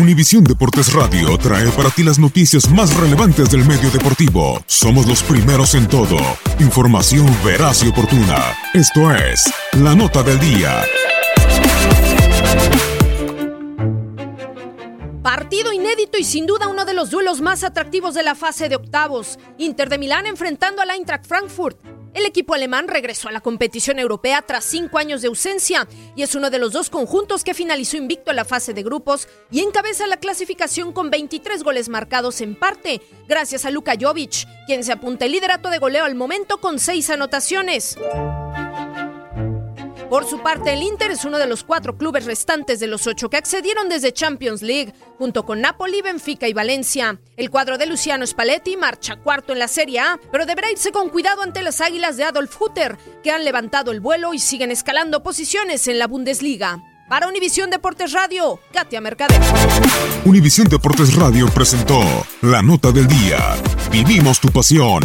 Univisión Deportes Radio trae para ti las noticias más relevantes del medio deportivo. Somos los primeros en todo. Información veraz y oportuna. Esto es La Nota del Día. Partido inédito y sin duda uno de los duelos más atractivos de la fase de octavos. Inter de Milán enfrentando al Eintracht Frankfurt. El equipo alemán regresó a la competición europea tras cinco años de ausencia y es uno de los dos conjuntos que finalizó invicto en la fase de grupos y encabeza la clasificación con 23 goles marcados en parte, gracias a Luka Jovic, quien se apunta el liderato de goleo al momento con seis anotaciones. Por su parte, el Inter es uno de los cuatro clubes restantes de los ocho que accedieron desde Champions League, junto con Napoli, Benfica y Valencia. El cuadro de Luciano Spalletti marcha cuarto en la Serie A, pero deberá irse con cuidado ante las águilas de Adolf Hutter, que han levantado el vuelo y siguen escalando posiciones en la Bundesliga. Para Univisión Deportes Radio, Katia Mercader. Univisión Deportes Radio presentó la nota del día. Vivimos tu pasión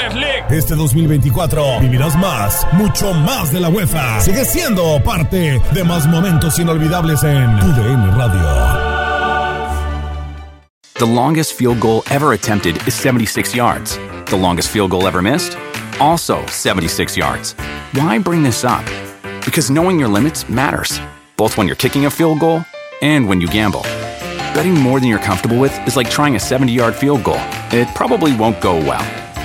UEFA League. Este 2024 vivirás más, mucho más de la UEFA. Sigue siendo parte de más momentos inolvidables en UDN Radio. The longest field goal ever attempted is 76 yards. The longest field goal ever missed? Also 76 yards. Why bring this up? Because knowing your limits matters, both when you're kicking a field goal and when you gamble. Betting more than you're comfortable with is like trying a 70 yard field goal, it probably won't go well.